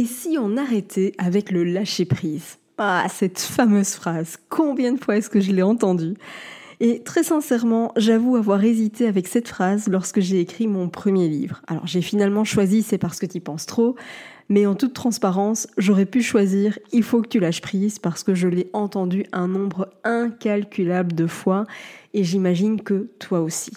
Et si on arrêtait avec le lâcher-prise? Ah, cette fameuse phrase, combien de fois est-ce que je l'ai entendue? Et très sincèrement, j'avoue avoir hésité avec cette phrase lorsque j'ai écrit mon premier livre. Alors j'ai finalement choisi C'est parce que tu penses trop, mais en toute transparence, j'aurais pu choisir Il faut que tu lâches prise parce que je l'ai entendu un nombre incalculable de fois et j'imagine que toi aussi.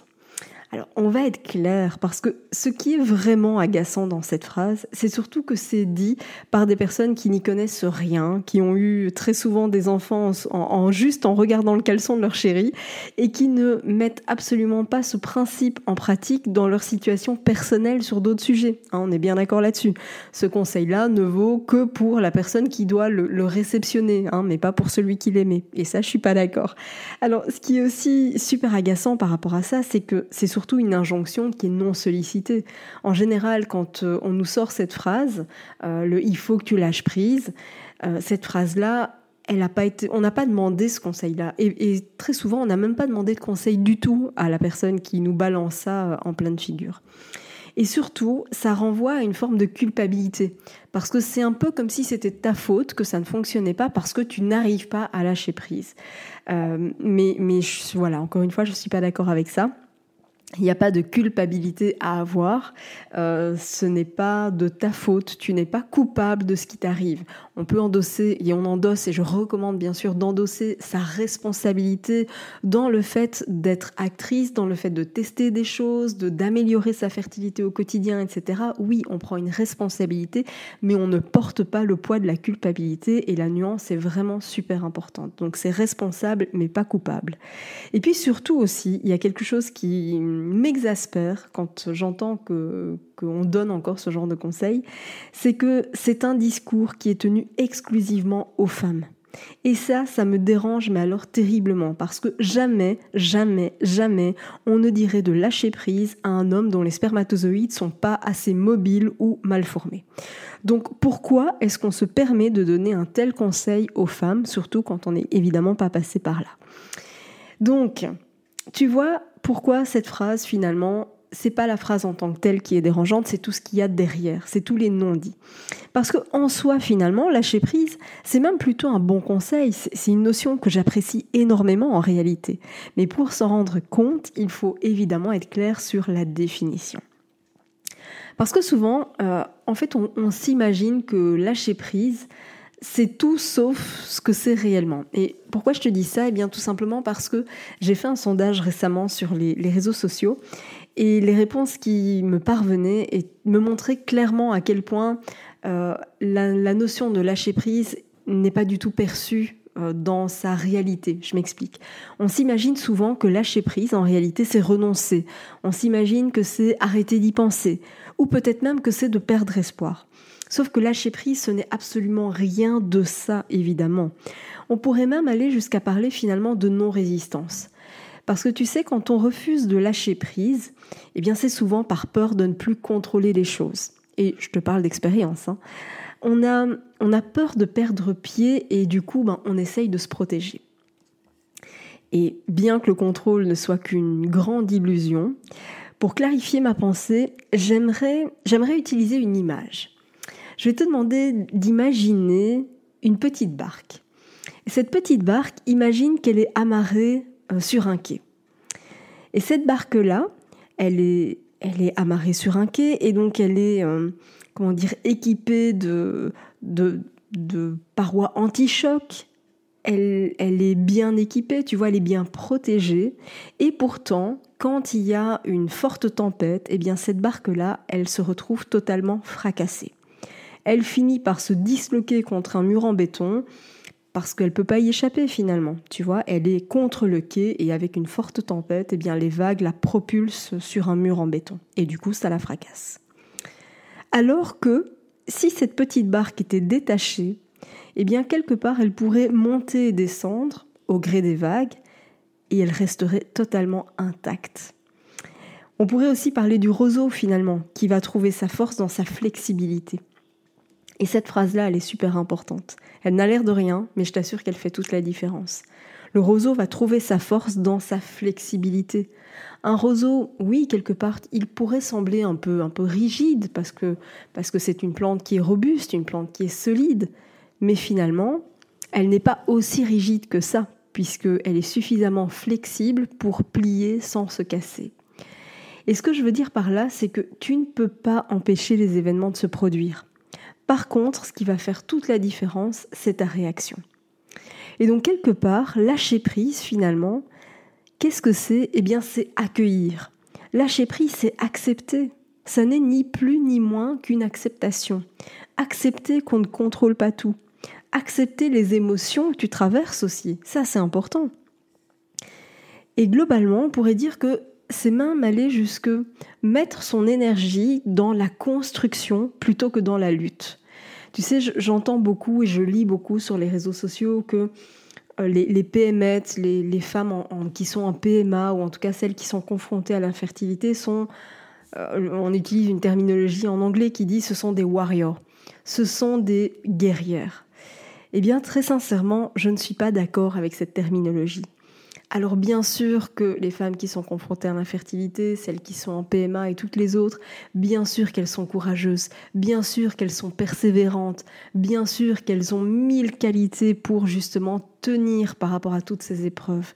Alors, on va être clair parce que ce qui est vraiment agaçant dans cette phrase, c'est surtout que c'est dit par des personnes qui n'y connaissent rien, qui ont eu très souvent des enfants en, juste en regardant le caleçon de leur chérie et qui ne mettent absolument pas ce principe en pratique dans leur situation personnelle sur d'autres sujets. Hein, on est bien d'accord là-dessus. Ce conseil-là ne vaut que pour la personne qui doit le, réceptionner, hein, mais pas pour celui qui l'aimait. Et ça, je suis pas d'accord. Alors, ce qui est aussi super agaçant par rapport à ça, c'est que c'est surtout surtout une injonction qui est non sollicitée. En général, quand euh, on nous sort cette phrase, euh, le il faut que tu lâches prise, euh, cette phrase-là, elle a pas été, on n'a pas demandé ce conseil-là. Et, très souvent, on n'a même pas demandé de conseil du tout à la personne qui nous balance ça en pleine figure. Et surtout, ça renvoie à une forme de culpabilité. Parce que c'est un peu comme si c'était ta faute que ça ne fonctionnait pas parce que tu n'arrives pas à lâcher prise. mais voilà, encore une fois, je ne suis pas d'accord avec ça. Il n'y a pas de culpabilité à avoir. Euh, ce n'est pas de ta faute. Tu n'es pas coupable de ce qui t'arrive. On peut endosser, et on endosse, et je recommande bien sûr d'endosser sa responsabilité dans le fait d'être actrice, dans le fait de tester des choses, de d'améliorer sa fertilité au quotidien, etc. Oui, on prend une responsabilité, mais on ne porte pas le poids de la culpabilité. Et la nuance est vraiment super importante. Donc c'est responsable, mais pas coupable. Et puis surtout aussi, il y a quelque chose qui m'exaspère quand j'entends qu'on donne encore ce genre de conseils, c'est que c'est un discours qui est tenu exclusivement aux femmes. Et ça, ça me dérange, mais alors terriblement, parce que jamais, jamais, jamais, on ne dirait de lâcher prise à un homme dont les spermatozoïdes sont pas assez mobiles ou mal formés. Donc pourquoi est-ce qu'on se permet de donner un tel conseil aux femmes, surtout quand on n'est évidemment pas passé par là? Donc, tu vois, pourquoi cette phrase finalement c'est pas la phrase en tant que telle qui est dérangeante, c'est tout ce qu'il y a derrière, c'est tous les non-dits. Parce que en soi, finalement, lâcher prise, c'est même plutôt un bon conseil. C'est une notion que j'apprécie énormément en réalité. Mais pour s'en rendre compte, il faut évidemment être clair sur la définition. Parce que souvent, euh, en fait, on s'imagine que lâcher prise, c'est tout sauf ce que c'est réellement. Et pourquoi je te dis ça? Eh bien tout simplement parce que j'ai fait un sondage récemment sur les, réseaux sociaux et les réponses qui me parvenaient et me montraient clairement à quel point euh, la, notion de lâcher prise n'est pas du tout perçue euh, dans sa réalité. Je m'explique. On s'imagine souvent que lâcher prise, en réalité, c'est renoncer. On s'imagine que c'est arrêter d'y penser. Ou peut-être même que c'est de perdre espoir. Sauf que lâcher prise, ce n'est absolument rien de ça, évidemment. On pourrait même aller jusqu'à parler finalement de non-résistance. Parce que tu sais, quand on refuse de lâcher prise, eh bien c'est souvent par peur de ne plus contrôler les choses. Et je te parle d'expérience. Hein. On, a, on a peur de perdre pied et du coup, ben, on essaye de se protéger. Et bien que le contrôle ne soit qu'une grande illusion, pour clarifier ma pensée, j'aimerais utiliser une image je vais te demander d'imaginer une petite barque. cette petite barque, imagine qu'elle est amarrée euh, sur un quai. Et cette barque-là, elle est, elle est amarrée sur un quai et donc elle est, euh, comment dire, équipée de parois anti-choc. Elle, elle est bien équipée, tu vois, elle est bien protégée. Et pourtant, quand il y a une forte tempête, eh bien cette barque-là, elle se retrouve totalement fracassée. Elle finit par se disloquer contre un mur en béton parce qu'elle peut pas y échapper finalement. Tu vois, elle est contre le quai et avec une forte tempête, eh bien les vagues la propulsent sur un mur en béton et du coup ça la fracasse. Alors que si cette petite barque était détachée, eh bien quelque part elle pourrait monter et descendre au gré des vagues et elle resterait totalement intacte. On pourrait aussi parler du roseau finalement, qui va trouver sa force dans sa flexibilité. Et cette phrase-là, elle est super importante. Elle n'a l'air de rien, mais je t'assure qu'elle fait toute la différence. Le roseau va trouver sa force dans sa flexibilité. Un roseau, oui, quelque part, il pourrait sembler un peu, un peu rigide parce que parce que c'est une plante qui est robuste, une plante qui est solide, mais finalement, elle n'est pas aussi rigide que ça puisqu'elle est suffisamment flexible pour plier sans se casser. Et ce que je veux dire par là, c'est que tu ne peux pas empêcher les événements de se produire. Par contre, ce qui va faire toute la différence, c'est ta réaction. Et donc, quelque part, lâcher prise, finalement, qu'est-ce que c'est? Eh bien, c'est accueillir. Lâcher prise, c'est accepter. Ça n'est ni plus ni moins qu'une acceptation. Accepter qu'on ne contrôle pas tout accepter les émotions que tu traverses aussi. Ça, c'est important. Et globalement, on pourrait dire que c'est même aller jusque mettre son énergie dans la construction plutôt que dans la lutte. Tu sais, j'entends beaucoup et je lis beaucoup sur les réseaux sociaux que euh, les, les PMET, les, femmes qui sont en PMA, ou en tout cas celles qui sont confrontées à l'infertilité, sont, euh, on utilise une terminologie en anglais qui dit ce sont des warriors, ce sont des guerrières. Eh bien, très sincèrement, je ne suis pas d'accord avec cette terminologie. Alors bien sûr que les femmes qui sont confrontées à l'infertilité, celles qui sont en PMA et toutes les autres, bien sûr qu'elles sont courageuses, bien sûr qu'elles sont persévérantes, bien sûr qu'elles ont mille qualités pour justement tenir par rapport à toutes ces épreuves.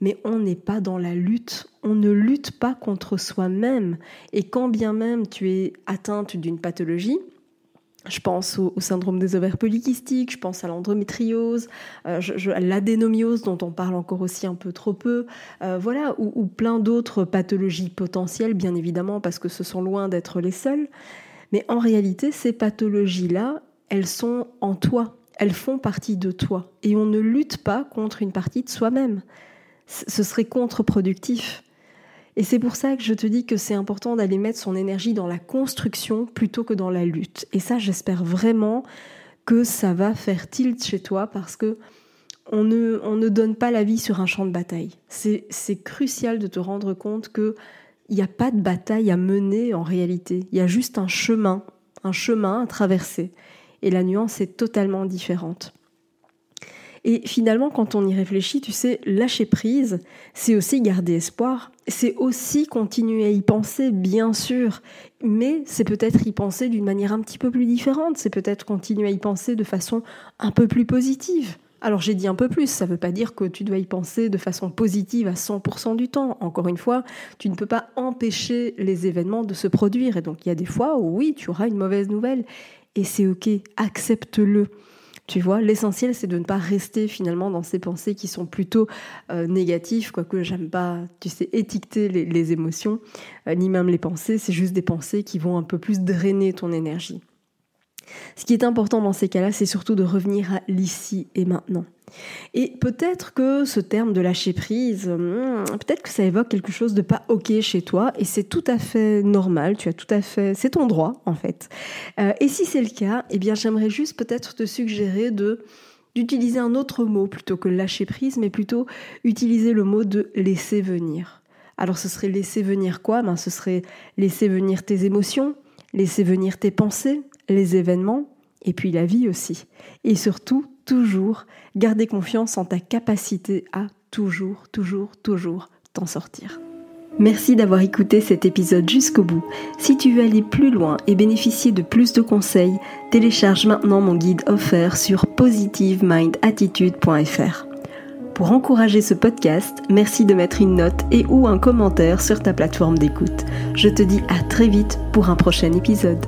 Mais on n'est pas dans la lutte, on ne lutte pas contre soi-même. Et quand bien même tu es atteinte d'une pathologie, je pense au, syndrome des ovaires polykystiques, je pense à l'endométriose, euh, à l'adénomiose dont on parle encore aussi un peu trop peu, euh, voilà, ou, ou plein d'autres pathologies potentielles, bien évidemment, parce que ce sont loin d'être les seules. Mais en réalité, ces pathologies-là, elles sont en toi, elles font partie de toi, et on ne lutte pas contre une partie de soi-même. Ce serait contre-productif. Et c'est pour ça que je te dis que c'est important d'aller mettre son énergie dans la construction plutôt que dans la lutte. Et ça, j'espère vraiment que ça va faire tilt chez toi parce que on ne, on ne donne pas la vie sur un champ de bataille. C'est crucial de te rendre compte que il n'y a pas de bataille à mener en réalité. Il y a juste un chemin, un chemin à traverser. Et la nuance est totalement différente. Et finalement, quand on y réfléchit, tu sais, lâcher prise, c'est aussi garder espoir, c'est aussi continuer à y penser, bien sûr, mais c'est peut-être y penser d'une manière un petit peu plus différente, c'est peut-être continuer à y penser de façon un peu plus positive. Alors j'ai dit un peu plus, ça ne veut pas dire que tu dois y penser de façon positive à 100% du temps. Encore une fois, tu ne peux pas empêcher les événements de se produire. Et donc il y a des fois où oui, tu auras une mauvaise nouvelle. Et c'est ok, accepte-le. Tu vois, l'essentiel, c'est de ne pas rester finalement dans ces pensées qui sont plutôt euh, négatives, quoique j'aime pas, tu sais, étiqueter les, émotions, euh, ni même les pensées, c'est juste des pensées qui vont un peu plus drainer ton énergie. Ce qui est important dans ces cas-là, c'est surtout de revenir à l'ici et maintenant. Et peut-être que ce terme de lâcher prise, hmm, peut-être que ça évoque quelque chose de pas ok chez toi, et c'est tout à fait normal. Tu as tout à fait, c'est ton droit en fait. Euh, et si c'est le cas, eh bien j'aimerais juste peut-être te suggérer de d'utiliser un autre mot plutôt que lâcher prise, mais plutôt utiliser le mot de laisser venir. Alors ce serait laisser venir quoi? Ben, Ce serait laisser venir tes émotions, laisser venir tes pensées, les événements, et puis la vie aussi. Et surtout, toujours garder confiance en ta capacité à toujours, toujours, toujours t'en sortir. Merci d'avoir écouté cet épisode jusqu'au bout. Si tu veux aller plus loin et bénéficier de plus de conseils, télécharge maintenant mon guide offert sur positivemindattitude.fr. Pour encourager ce podcast, merci de mettre une note et ou un commentaire sur ta plateforme d'écoute. Je te dis à très vite pour un prochain épisode.